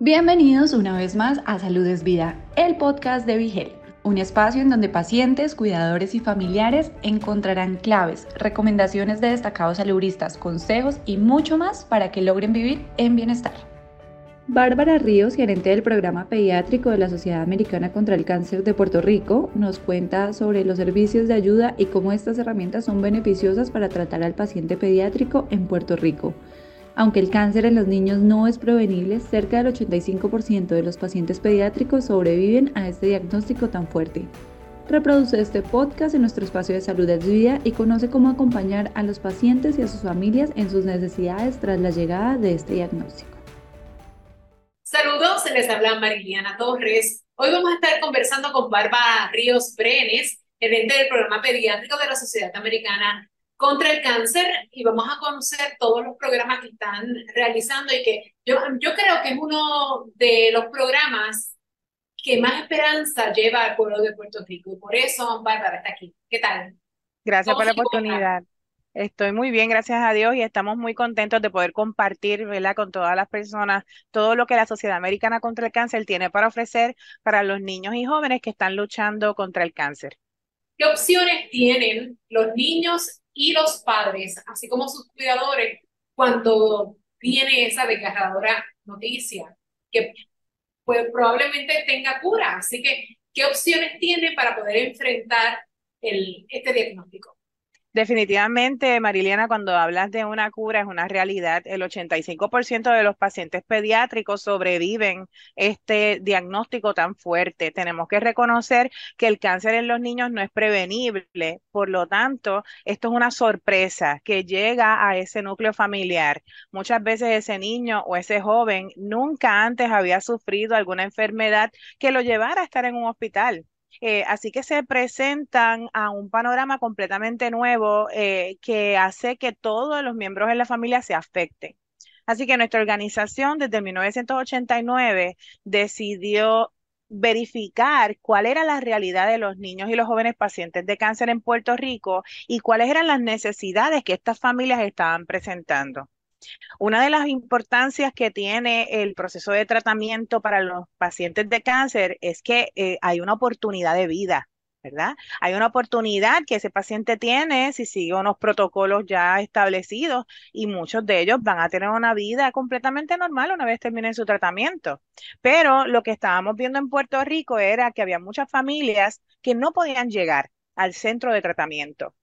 Bienvenidos una vez más a Salud es Vida, el podcast de Vigel, un espacio en donde pacientes, cuidadores y familiares encontrarán claves, recomendaciones de destacados saludistas, consejos y mucho más para que logren vivir en bienestar. Bárbara Ríos, gerente del programa pediátrico de la Sociedad Americana contra el Cáncer de Puerto Rico, nos cuenta sobre los servicios de ayuda y cómo estas herramientas son beneficiosas para tratar al paciente pediátrico en Puerto Rico. Aunque el cáncer en los niños no es prevenible, cerca del 85% de los pacientes pediátricos sobreviven a este diagnóstico tan fuerte. Reproduce este podcast en nuestro espacio de salud de vida y conoce cómo acompañar a los pacientes y a sus familias en sus necesidades tras la llegada de este diagnóstico. Saludos, se les habla Mariliana Torres. Hoy vamos a estar conversando con Bárbara Ríos Brenes, gerente del programa pediátrico de la Sociedad Americana contra el cáncer y vamos a conocer todos los programas que están realizando y que yo, yo creo que es uno de los programas que más esperanza lleva al pueblo de Puerto Rico y por eso Bárbara está aquí. ¿Qué tal? Gracias por la oportunidad. Estoy muy bien, gracias a Dios, y estamos muy contentos de poder compartir, ¿verdad? con todas las personas todo lo que la Sociedad Americana contra el Cáncer tiene para ofrecer para los niños y jóvenes que están luchando contra el cáncer. ¿Qué opciones tienen los niños y los padres, así como sus cuidadores, cuando viene esa desgarradora noticia, que pues, probablemente tenga cura. Así que, ¿qué opciones tiene para poder enfrentar el, este diagnóstico? Definitivamente, Mariliana, cuando hablas de una cura es una realidad. El 85% de los pacientes pediátricos sobreviven este diagnóstico tan fuerte. Tenemos que reconocer que el cáncer en los niños no es prevenible. Por lo tanto, esto es una sorpresa que llega a ese núcleo familiar. Muchas veces ese niño o ese joven nunca antes había sufrido alguna enfermedad que lo llevara a estar en un hospital. Eh, así que se presentan a un panorama completamente nuevo eh, que hace que todos los miembros de la familia se afecten. Así que nuestra organización desde 1989 decidió verificar cuál era la realidad de los niños y los jóvenes pacientes de cáncer en Puerto Rico y cuáles eran las necesidades que estas familias estaban presentando. Una de las importancias que tiene el proceso de tratamiento para los pacientes de cáncer es que eh, hay una oportunidad de vida. ¿verdad? Hay una oportunidad que ese paciente tiene si sigue unos protocolos ya establecidos y muchos de ellos van a tener una vida completamente normal una vez terminen su tratamiento. Pero lo que estábamos viendo en Puerto Rico era que había muchas familias que no podían llegar al centro de tratamiento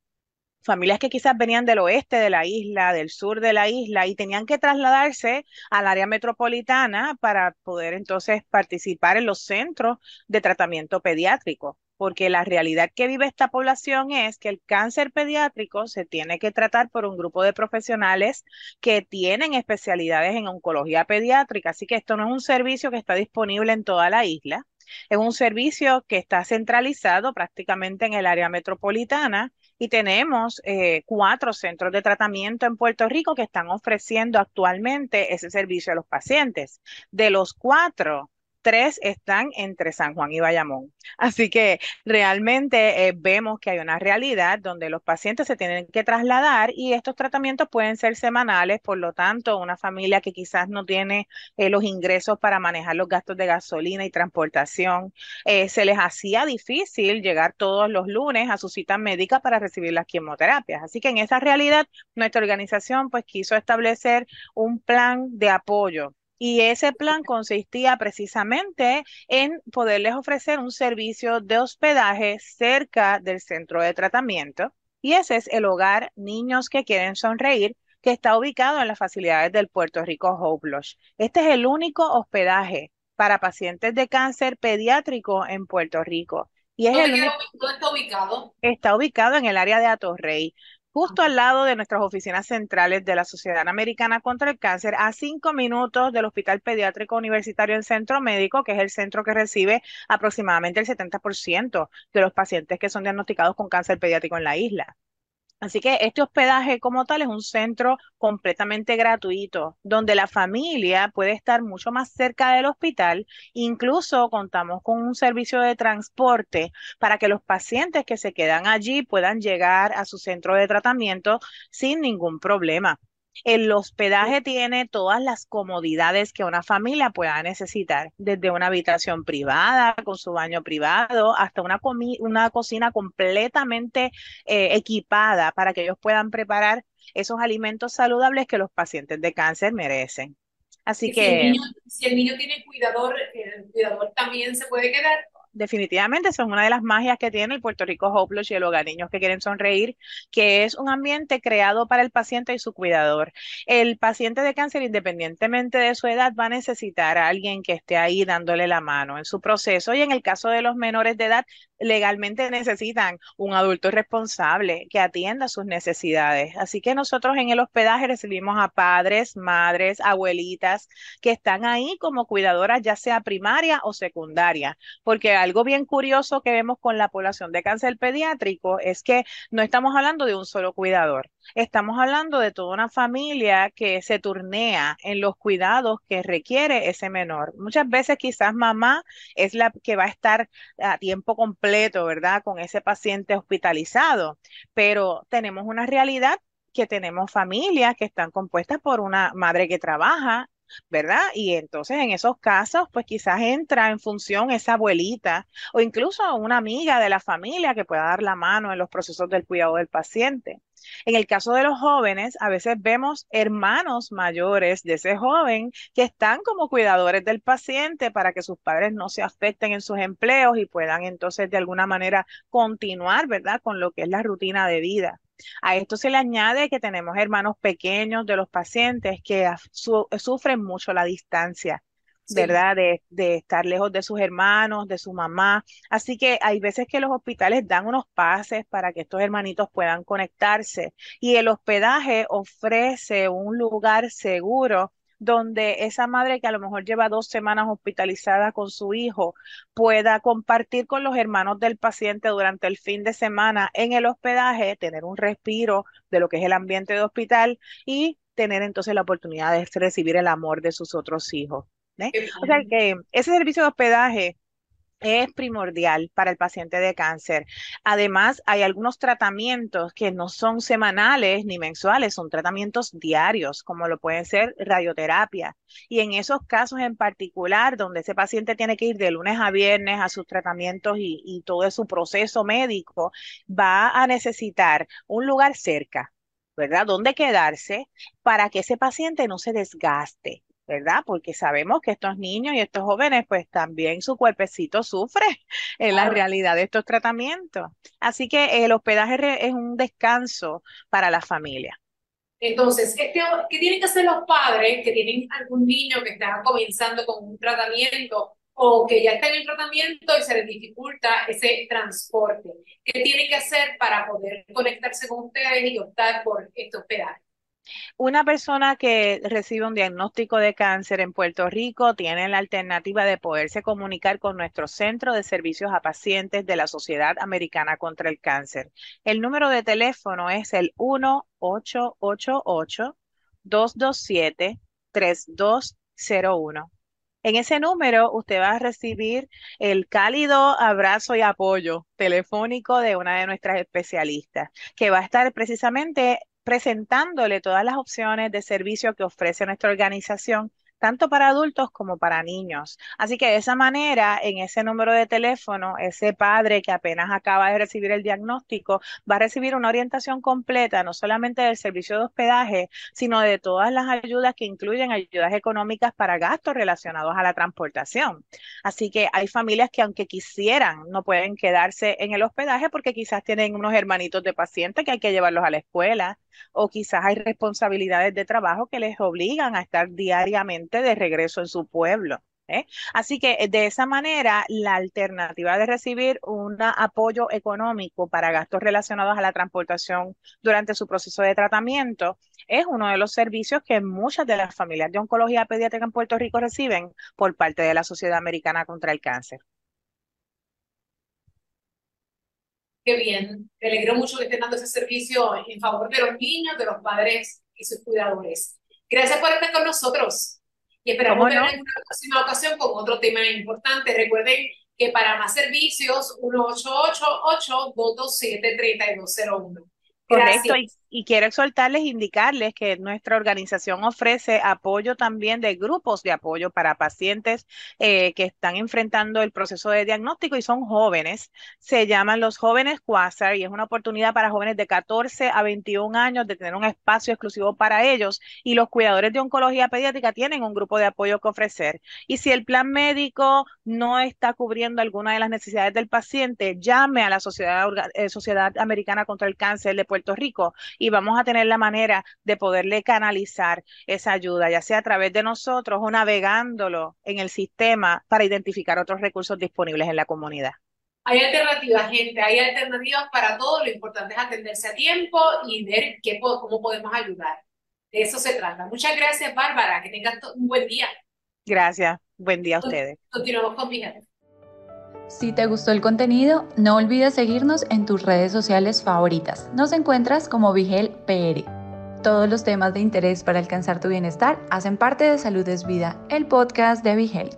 familias que quizás venían del oeste de la isla, del sur de la isla y tenían que trasladarse al área metropolitana para poder entonces participar en los centros de tratamiento pediátrico. Porque la realidad que vive esta población es que el cáncer pediátrico se tiene que tratar por un grupo de profesionales que tienen especialidades en oncología pediátrica. Así que esto no es un servicio que está disponible en toda la isla. Es un servicio que está centralizado prácticamente en el área metropolitana y tenemos eh, cuatro centros de tratamiento en Puerto Rico que están ofreciendo actualmente ese servicio a los pacientes. De los cuatro, tres están entre San Juan y Bayamón. Así que realmente eh, vemos que hay una realidad donde los pacientes se tienen que trasladar y estos tratamientos pueden ser semanales, por lo tanto, una familia que quizás no tiene eh, los ingresos para manejar los gastos de gasolina y transportación, eh, se les hacía difícil llegar todos los lunes a su cita médica para recibir las quimioterapias. Así que en esa realidad, nuestra organización pues quiso establecer un plan de apoyo y ese plan consistía precisamente en poderles ofrecer un servicio de hospedaje cerca del centro de tratamiento. Y ese es el hogar Niños que Quieren Sonreír, que está ubicado en las facilidades del Puerto Rico Hope Lodge. Este es el único hospedaje para pacientes de cáncer pediátrico en Puerto Rico. Y es ¿Dónde, está ubicado? Está ubicado en el área de Atorrey justo al lado de nuestras oficinas centrales de la Sociedad Americana contra el Cáncer, a cinco minutos del Hospital Pediátrico Universitario en Centro Médico, que es el centro que recibe aproximadamente el 70% de los pacientes que son diagnosticados con cáncer pediátrico en la isla. Así que este hospedaje como tal es un centro completamente gratuito, donde la familia puede estar mucho más cerca del hospital. Incluso contamos con un servicio de transporte para que los pacientes que se quedan allí puedan llegar a su centro de tratamiento sin ningún problema. El hospedaje tiene todas las comodidades que una familia pueda necesitar, desde una habitación privada con su baño privado hasta una, una cocina completamente eh, equipada para que ellos puedan preparar esos alimentos saludables que los pacientes de cáncer merecen. Así que... Si el, niño, tiene cuidador, el cuidador también se puede quedar definitivamente son una de las magias que tiene el Puerto Rico Hope y el Hogar Niños que quieren sonreír, que es un ambiente creado para el paciente y su cuidador. El paciente de cáncer, independientemente de su edad, va a necesitar a alguien que esté ahí dándole la mano en su proceso y en el caso de los menores de edad, legalmente necesitan un adulto responsable que atienda sus necesidades. Así que nosotros en el hospedaje recibimos a padres, madres, abuelitas que están ahí como cuidadoras, ya sea primaria o secundaria, porque algo bien curioso que vemos con la población de cáncer pediátrico es que no estamos hablando de un solo cuidador. Estamos hablando de toda una familia que se turnea en los cuidados que requiere ese menor. Muchas veces quizás mamá es la que va a estar a tiempo completo, ¿verdad? Con ese paciente hospitalizado, pero tenemos una realidad que tenemos familias que están compuestas por una madre que trabaja, ¿verdad? Y entonces en esos casos, pues quizás entra en función esa abuelita o incluso una amiga de la familia que pueda dar la mano en los procesos del cuidado del paciente. En el caso de los jóvenes, a veces vemos hermanos mayores de ese joven que están como cuidadores del paciente para que sus padres no se afecten en sus empleos y puedan entonces de alguna manera continuar, ¿verdad? Con lo que es la rutina de vida. A esto se le añade que tenemos hermanos pequeños de los pacientes que sufren mucho la distancia. ¿Verdad? De, de, estar lejos de sus hermanos, de su mamá. Así que hay veces que los hospitales dan unos pases para que estos hermanitos puedan conectarse y el hospedaje ofrece un lugar seguro donde esa madre que a lo mejor lleva dos semanas hospitalizada con su hijo pueda compartir con los hermanos del paciente durante el fin de semana en el hospedaje, tener un respiro de lo que es el ambiente de hospital y tener entonces la oportunidad de recibir el amor de sus otros hijos. ¿Eh? O sea que ese servicio de hospedaje es primordial para el paciente de cáncer. Además, hay algunos tratamientos que no son semanales ni mensuales, son tratamientos diarios, como lo pueden ser radioterapia. Y en esos casos en particular, donde ese paciente tiene que ir de lunes a viernes a sus tratamientos y, y todo su proceso médico, va a necesitar un lugar cerca, ¿verdad? Donde quedarse para que ese paciente no se desgaste ¿verdad? Porque sabemos que estos niños y estos jóvenes, pues también su cuerpecito sufre en la realidad de estos tratamientos. Así que el hospedaje es un descanso para la familia. Entonces, ¿qué tienen que hacer los padres que tienen algún niño que está comenzando con un tratamiento o que ya está en el tratamiento y se les dificulta ese transporte? ¿Qué tienen que hacer para poder conectarse con ustedes y optar por este hospedaje? Una persona que recibe un diagnóstico de cáncer en Puerto Rico tiene la alternativa de poderse comunicar con nuestro centro de servicios a pacientes de la Sociedad Americana contra el Cáncer. El número de teléfono es el 1-888-227-3201. En ese número usted va a recibir el cálido abrazo y apoyo telefónico de una de nuestras especialistas, que va a estar precisamente presentándole todas las opciones de servicio que ofrece nuestra organización tanto para adultos como para niños. Así que de esa manera, en ese número de teléfono, ese padre que apenas acaba de recibir el diagnóstico va a recibir una orientación completa, no solamente del servicio de hospedaje, sino de todas las ayudas que incluyen ayudas económicas para gastos relacionados a la transportación. Así que hay familias que aunque quisieran, no pueden quedarse en el hospedaje porque quizás tienen unos hermanitos de paciente que hay que llevarlos a la escuela o quizás hay responsabilidades de trabajo que les obligan a estar diariamente de regreso en su pueblo. ¿eh? Así que eh, de esa manera, la alternativa de recibir un apoyo económico para gastos relacionados a la transportación durante su proceso de tratamiento es uno de los servicios que muchas de las familias de oncología pediátrica en Puerto Rico reciben por parte de la Sociedad Americana contra el Cáncer. Qué bien, me alegro mucho que estén dando ese servicio en favor de los niños, de los padres y sus cuidadores. Gracias por estar con nosotros y esperamos vernos en una próxima ocasión con otro tema importante. Recuerden que para más servicios, 1 888 227 3201 Correcto. Y quiero exhortarles indicarles que nuestra organización ofrece apoyo también de grupos de apoyo para pacientes eh, que están enfrentando el proceso de diagnóstico y son jóvenes. Se llaman los jóvenes Quasar y es una oportunidad para jóvenes de 14 a 21 años de tener un espacio exclusivo para ellos y los cuidadores de oncología pediátrica tienen un grupo de apoyo que ofrecer. Y si el plan médico no está cubriendo alguna de las necesidades del paciente, llame a la Sociedad, eh, Sociedad Americana contra el Cáncer de Puerto Rico vamos a tener la manera de poderle canalizar esa ayuda, ya sea a través de nosotros o navegándolo en el sistema para identificar otros recursos disponibles en la comunidad. Hay alternativas, gente, hay alternativas para todo. Lo importante es atenderse a tiempo y ver qué, cómo podemos ayudar. De eso se trata. Muchas gracias, Bárbara. Que tengas un buen día. Gracias. Buen día a ustedes. Continuamos con Vigel. Si te gustó el contenido, no olvides seguirnos en tus redes sociales favoritas. Nos encuentras como Vigel PR. Todos los temas de interés para alcanzar tu bienestar hacen parte de Salud es Vida, el podcast de Vigel.